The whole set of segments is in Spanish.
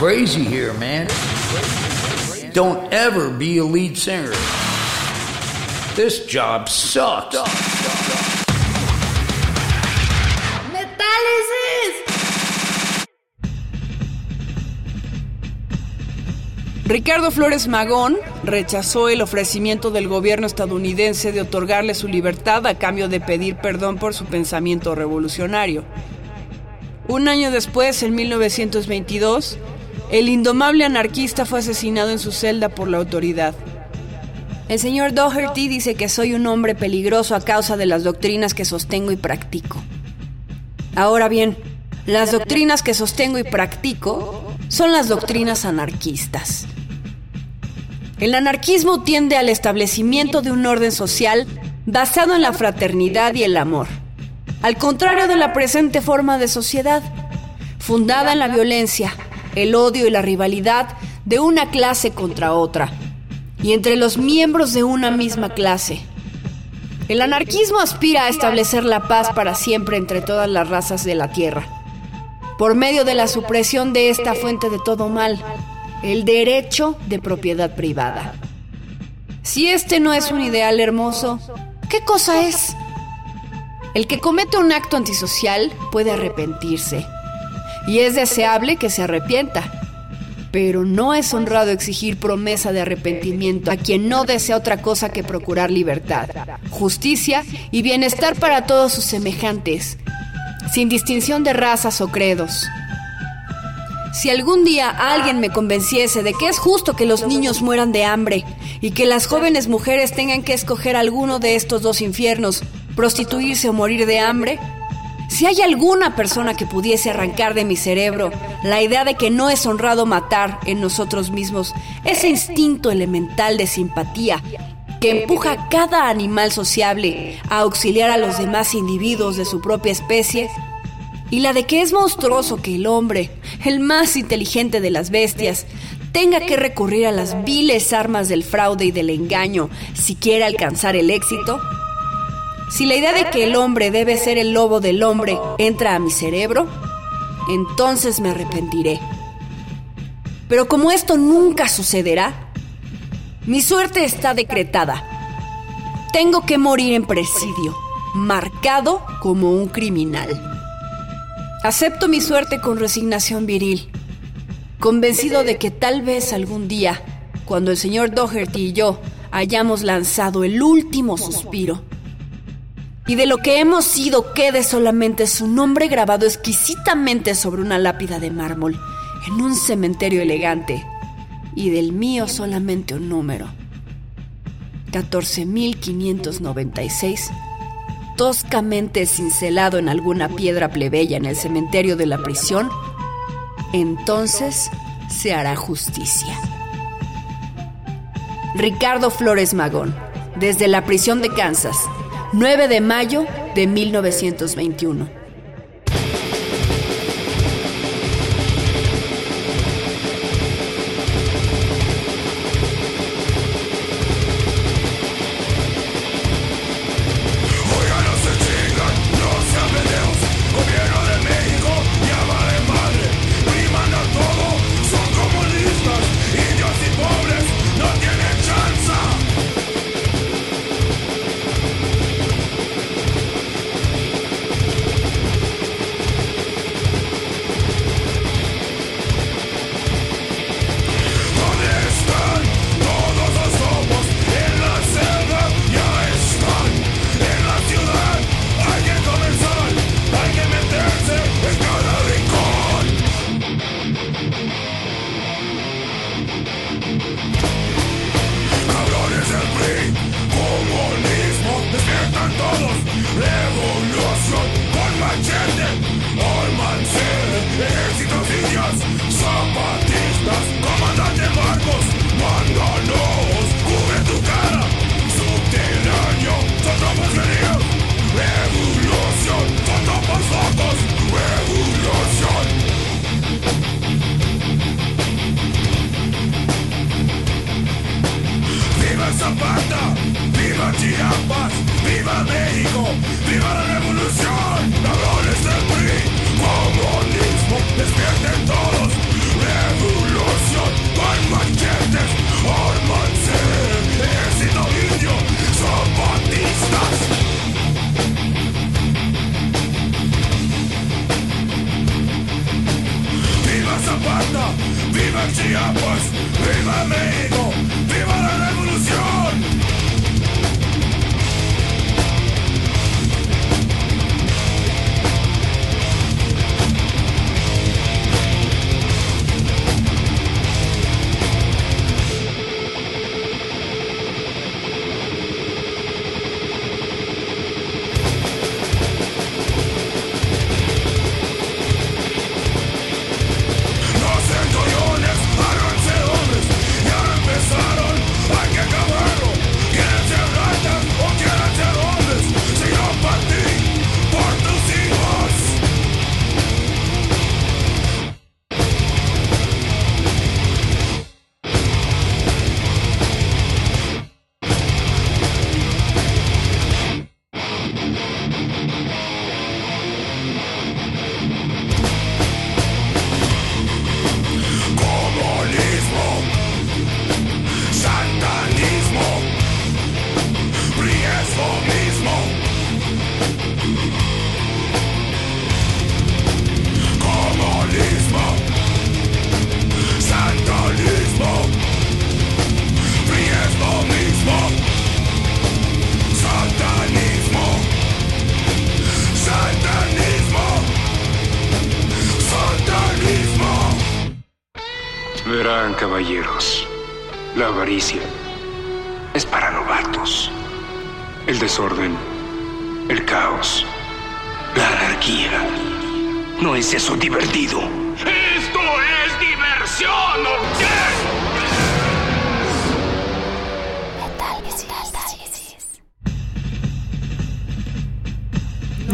crazy here, man. Don't ever be a lead singer. This job sucks. Ricardo Flores Magón rechazó el ofrecimiento del gobierno estadounidense de otorgarle su libertad a cambio de pedir perdón por su pensamiento revolucionario. Un año después, en 1922, el indomable anarquista fue asesinado en su celda por la autoridad. El señor Doherty dice que soy un hombre peligroso a causa de las doctrinas que sostengo y practico. Ahora bien, las doctrinas que sostengo y practico son las doctrinas anarquistas. El anarquismo tiende al establecimiento de un orden social basado en la fraternidad y el amor, al contrario de la presente forma de sociedad, fundada en la violencia, el odio y la rivalidad de una clase contra otra, y entre los miembros de una misma clase. El anarquismo aspira a establecer la paz para siempre entre todas las razas de la Tierra, por medio de la supresión de esta fuente de todo mal, el derecho de propiedad privada. Si este no es un ideal hermoso, ¿qué cosa es? El que comete un acto antisocial puede arrepentirse, y es deseable que se arrepienta. Pero no es honrado exigir promesa de arrepentimiento a quien no desea otra cosa que procurar libertad, justicia y bienestar para todos sus semejantes, sin distinción de razas o credos. Si algún día alguien me convenciese de que es justo que los niños mueran de hambre y que las jóvenes mujeres tengan que escoger alguno de estos dos infiernos, prostituirse o morir de hambre, si hay alguna persona que pudiese arrancar de mi cerebro la idea de que no es honrado matar en nosotros mismos ese instinto elemental de simpatía que empuja a cada animal sociable a auxiliar a los demás individuos de su propia especie, y la de que es monstruoso que el hombre, el más inteligente de las bestias, tenga que recurrir a las viles armas del fraude y del engaño si quiere alcanzar el éxito, si la idea de que el hombre debe ser el lobo del hombre entra a mi cerebro, entonces me arrepentiré. Pero como esto nunca sucederá, mi suerte está decretada. Tengo que morir en presidio, marcado como un criminal. Acepto mi suerte con resignación viril, convencido de que tal vez algún día, cuando el señor Doherty y yo hayamos lanzado el último suspiro, y de lo que hemos sido quede solamente su nombre grabado exquisitamente sobre una lápida de mármol en un cementerio elegante y del mío solamente un número. 14.596, toscamente cincelado en alguna piedra plebeya en el cementerio de la prisión, entonces se hará justicia. Ricardo Flores Magón, desde la prisión de Kansas, 9 de mayo de 1921.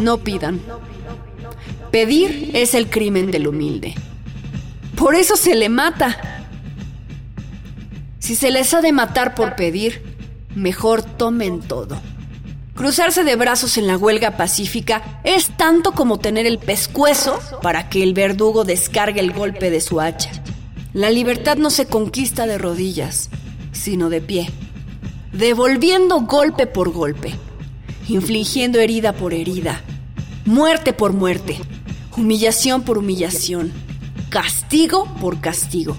No pidan. Pedir es el crimen del humilde. Por eso se le mata. Si se les ha de matar por pedir, mejor tomen todo. Cruzarse de brazos en la huelga pacífica es tanto como tener el pescuezo para que el verdugo descargue el golpe de su hacha. La libertad no se conquista de rodillas, sino de pie, devolviendo golpe por golpe, infligiendo herida por herida, muerte por muerte, humillación por humillación, castigo por castigo.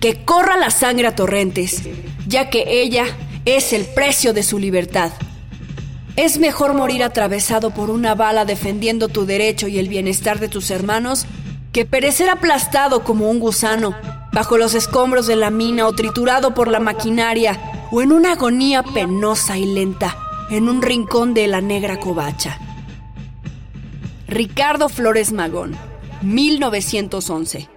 Que corra la sangre a torrentes, ya que ella es el precio de su libertad. Es mejor morir atravesado por una bala defendiendo tu derecho y el bienestar de tus hermanos que perecer aplastado como un gusano bajo los escombros de la mina o triturado por la maquinaria o en una agonía penosa y lenta en un rincón de la negra covacha. Ricardo Flores Magón, 1911.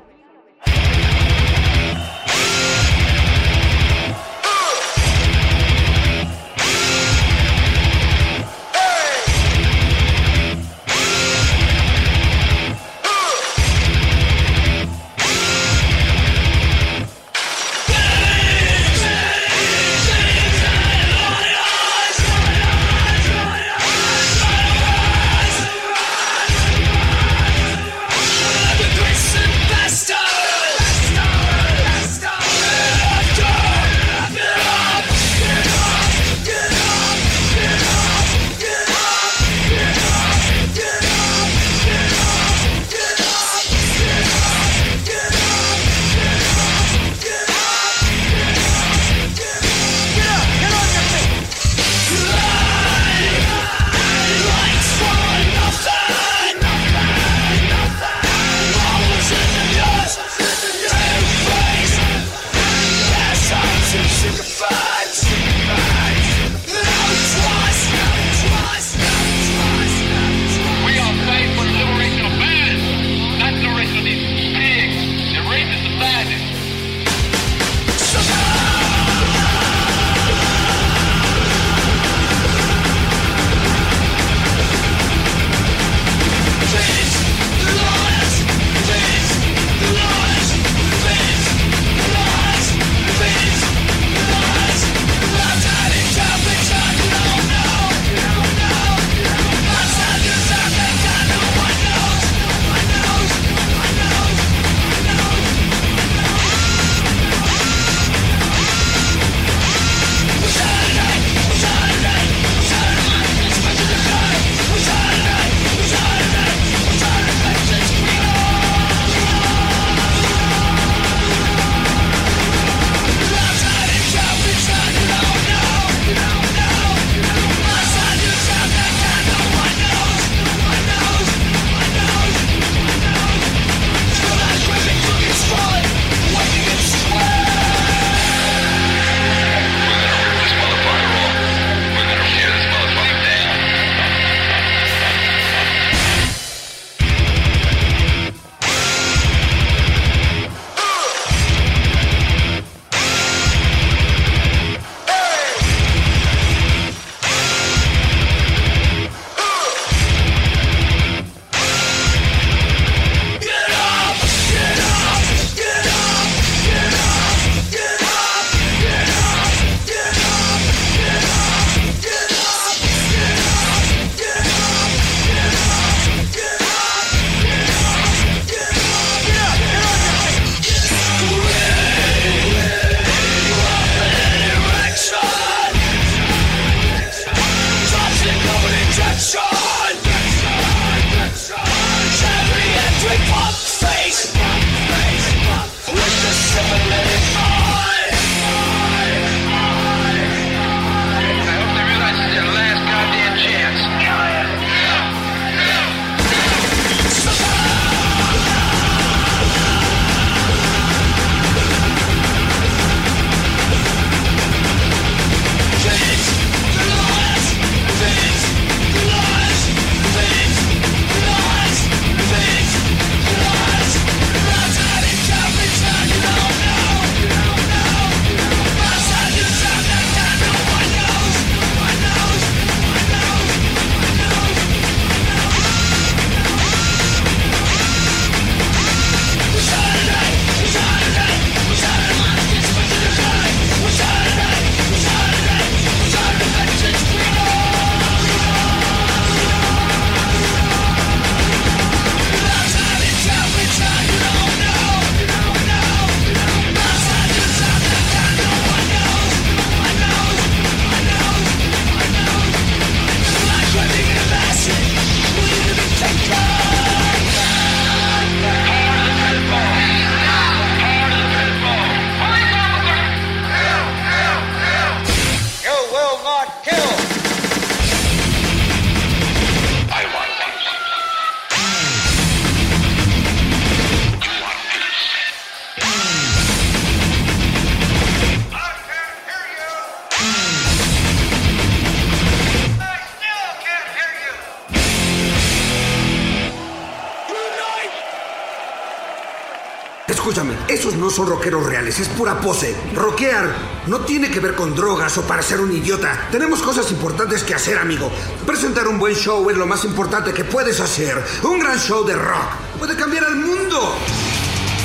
Escúchame, esos no son rockeros reales, es pura pose. Rockear no tiene que ver con drogas o para ser un idiota. Tenemos cosas importantes que hacer, amigo. Presentar un buen show es lo más importante que puedes hacer. Un gran show de rock puede cambiar al mundo.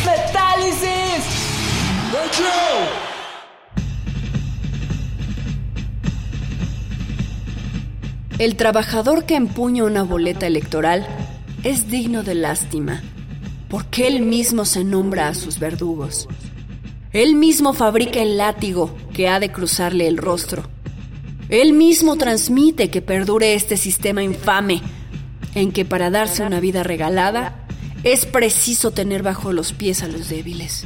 ¡Metálisis! El trabajador que empuña una boleta electoral es digno de lástima, porque él mismo se nombra a sus verdugos. Él mismo fabrica el látigo que ha de cruzarle el rostro. Él mismo transmite que perdure este sistema infame en que para darse una vida regalada es preciso tener bajo los pies a los débiles,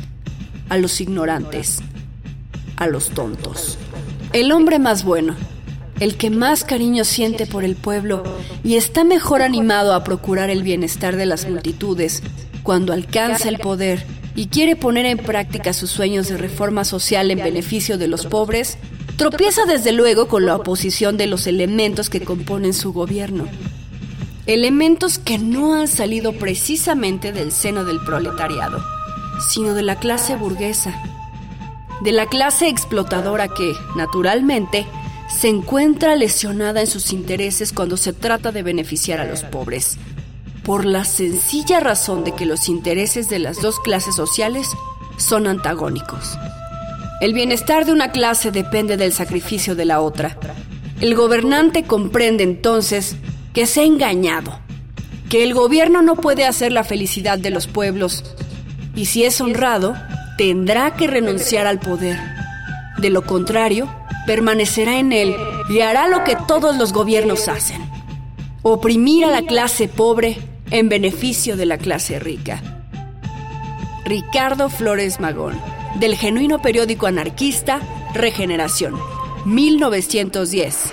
a los ignorantes, a los tontos. El hombre más bueno, el que más cariño siente por el pueblo y está mejor animado a procurar el bienestar de las multitudes cuando alcanza el poder y quiere poner en práctica sus sueños de reforma social en beneficio de los pobres, tropieza desde luego con la oposición de los elementos que componen su gobierno. Elementos que no han salido precisamente del seno del proletariado, sino de la clase burguesa, de la clase explotadora que, naturalmente, se encuentra lesionada en sus intereses cuando se trata de beneficiar a los pobres, por la sencilla razón de que los intereses de las dos clases sociales son antagónicos. El bienestar de una clase depende del sacrificio de la otra. El gobernante comprende entonces que se ha engañado, que el gobierno no puede hacer la felicidad de los pueblos y si es honrado, tendrá que renunciar al poder. De lo contrario, permanecerá en él y hará lo que todos los gobiernos hacen. Oprimir a la clase pobre en beneficio de la clase rica. Ricardo Flores Magón, del genuino periódico anarquista Regeneración, 1910.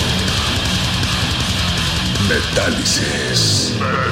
Metálisis. ¡No!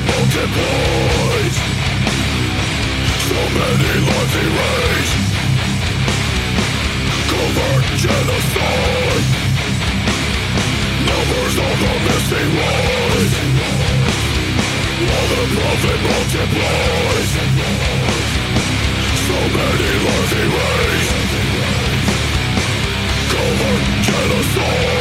it multiplies So many lives erased Covert genocide Numbers of the missing ones, While the profit multiplies So many lives erased Covert genocide!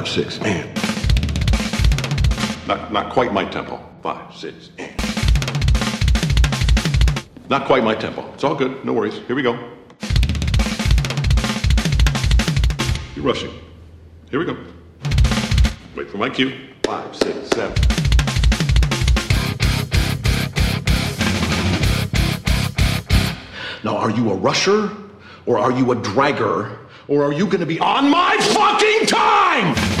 Five, six, and. Not, not quite my tempo. Five, six, and. Not quite my tempo. It's all good. No worries. Here we go. You're rushing. Here we go. Wait for my cue. Five, six, seven. Now, are you a rusher? Or are you a dragger? Or are you going to be on my fucking time?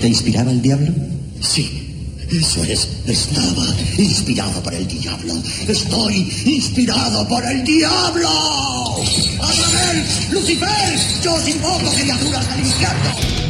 Te inspiraba el diablo? Sí, eso es. Estaba inspirado por el diablo. Estoy inspirado por el diablo. ¡Azrael! ¡Lucifer! Yo os invoco criaturas del infierno.